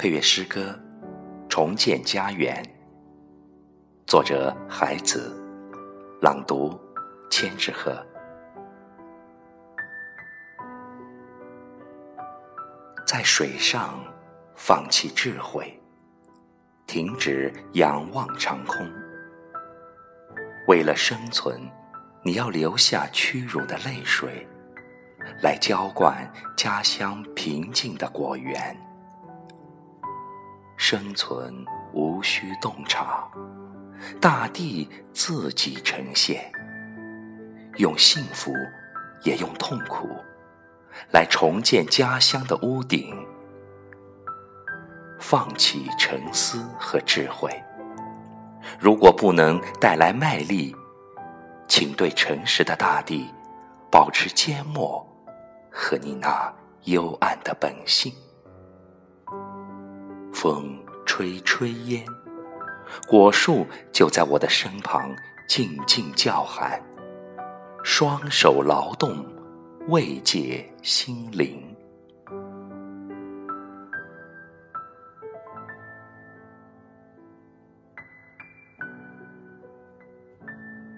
配乐诗歌《重建家园》，作者海子，朗读千纸鹤。在水上放弃智慧，停止仰望长空。为了生存，你要流下屈辱的泪水，来浇灌家乡平静的果园。生存无需洞察，大地自己呈现。用幸福，也用痛苦。来重建家乡的屋顶，放弃沉思和智慧。如果不能带来卖力，请对诚实的大地保持缄默和你那幽暗的本性。风吹炊烟，果树就在我的身旁静静叫喊，双手劳动。慰藉心灵。